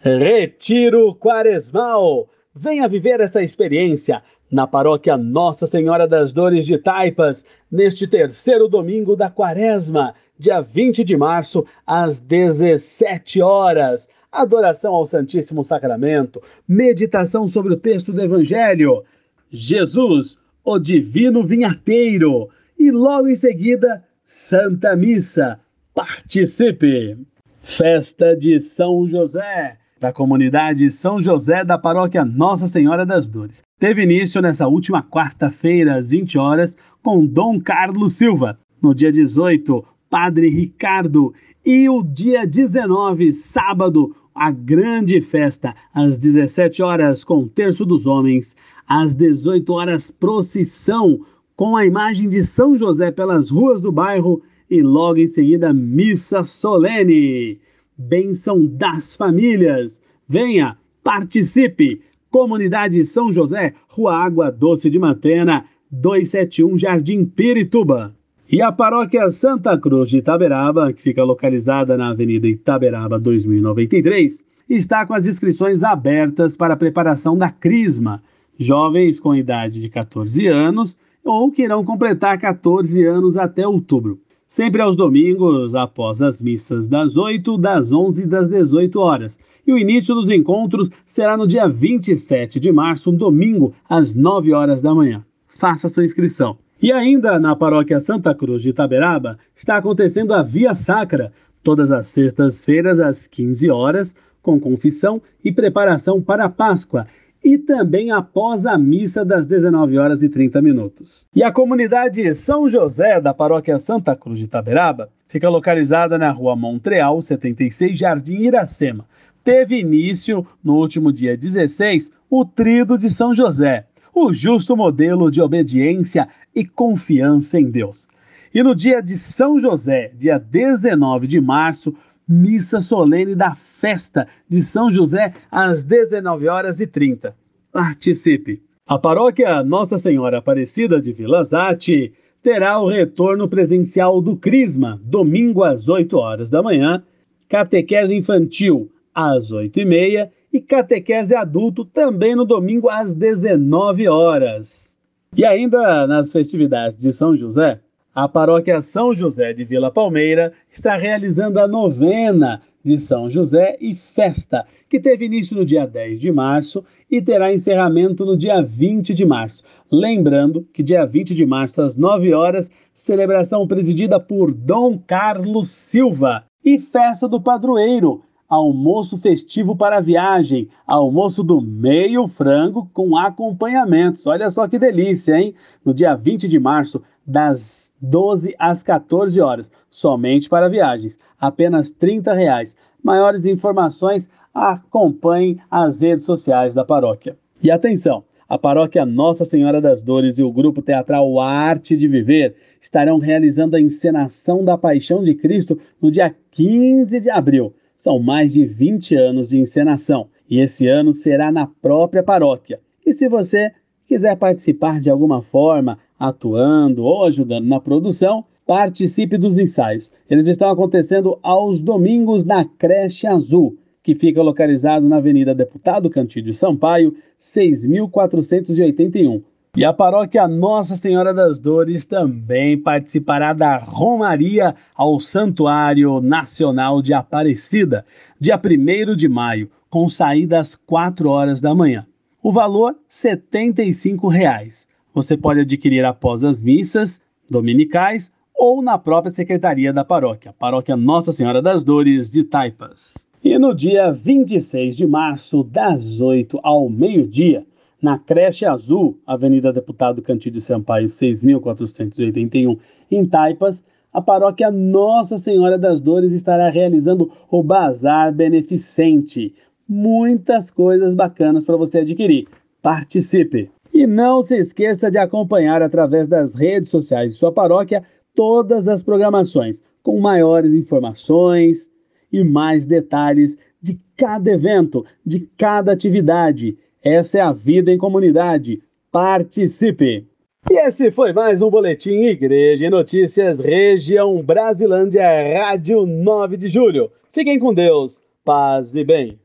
Retiro Quaresmal. Venha viver essa experiência na paróquia Nossa Senhora das Dores de Taipas, neste terceiro domingo da Quaresma, dia 20 de março, às 17 horas. Adoração ao Santíssimo Sacramento, meditação sobre o texto do Evangelho, Jesus, o Divino Vinhateiro, e logo em seguida, Santa Missa. Participe! Festa de São José da comunidade São José da paróquia Nossa Senhora das Dores. Teve início nessa última quarta-feira, às 20 horas, com Dom Carlos Silva. No dia 18, Padre Ricardo. E o dia 19, sábado, a grande festa, às 17 horas, com o Terço dos Homens. Às 18 horas, procissão com a imagem de São José pelas ruas do bairro. E logo em seguida, missa solene bênção das famílias. Venha, participe! Comunidade São José, Rua Água Doce de Mantena, 271 Jardim Pirituba. E a paróquia Santa Cruz de Itaberaba, que fica localizada na Avenida Itaberaba 2093, está com as inscrições abertas para a preparação da Crisma. Jovens com idade de 14 anos ou que irão completar 14 anos até outubro sempre aos domingos, após as missas das 8, das 11 e das 18 horas. E o início dos encontros será no dia 27 de março, um domingo, às 9 horas da manhã. Faça sua inscrição. E ainda na paróquia Santa Cruz de Itaberaba está acontecendo a Via Sacra, todas as sextas-feiras às 15 horas, com confissão e preparação para a Páscoa e também após a missa das 19 horas e 30 minutos. E a comunidade São José da paróquia Santa Cruz de Itaberaba fica localizada na rua Montreal, 76, Jardim Iracema. Teve início, no último dia 16, o Trido de São José, o justo modelo de obediência e confiança em Deus. E no dia de São José, dia 19 de março, missa solene da festa de São José às 19 horas e 30. Participe! A paróquia Nossa Senhora Aparecida de Vila Zate terá o retorno presencial do Crisma, domingo às 8 horas da manhã, catequese infantil às 8 e meia e catequese adulto também no domingo às 19 horas. E ainda nas festividades de São José, a paróquia São José de Vila Palmeira está realizando a novena de São José e festa, que teve início no dia 10 de março e terá encerramento no dia 20 de março. Lembrando que dia 20 de março, às 9 horas, celebração presidida por Dom Carlos Silva e festa do padroeiro, almoço festivo para viagem, almoço do meio frango com acompanhamentos. Olha só que delícia, hein? No dia 20 de março, das 12 às 14 horas, somente para viagens, apenas R$ reais. Maiores informações, acompanhem as redes sociais da paróquia. E atenção! A paróquia Nossa Senhora das Dores e o grupo teatral Arte de Viver estarão realizando a encenação da Paixão de Cristo no dia 15 de abril. São mais de 20 anos de encenação e esse ano será na própria paróquia. E se você quiser participar de alguma forma, atuando ou ajudando na produção, participe dos ensaios. Eles estão acontecendo aos domingos na Creche Azul, que fica localizado na Avenida Deputado Cantídio Sampaio, 6481. E a paróquia Nossa Senhora das Dores também participará da Romaria ao Santuário Nacional de Aparecida, dia 1 de maio, com saída às 4 horas da manhã. O valor 75 reais. Você pode adquirir após as missas dominicais ou na própria secretaria da paróquia, Paróquia Nossa Senhora das Dores de Taipas. E no dia 26 de março, das 8 ao meio-dia, na Creche Azul, Avenida Deputado Cantídio Sampaio, 6.481, em Taipas, a paróquia Nossa Senhora das Dores estará realizando o Bazar Beneficente. Muitas coisas bacanas para você adquirir. Participe! E não se esqueça de acompanhar através das redes sociais de sua paróquia todas as programações, com maiores informações e mais detalhes de cada evento, de cada atividade essa é a vida em comunidade. Participe! E esse foi mais um Boletim Igreja e Notícias Região Brasilândia, Rádio 9 de Julho. Fiquem com Deus, paz e bem.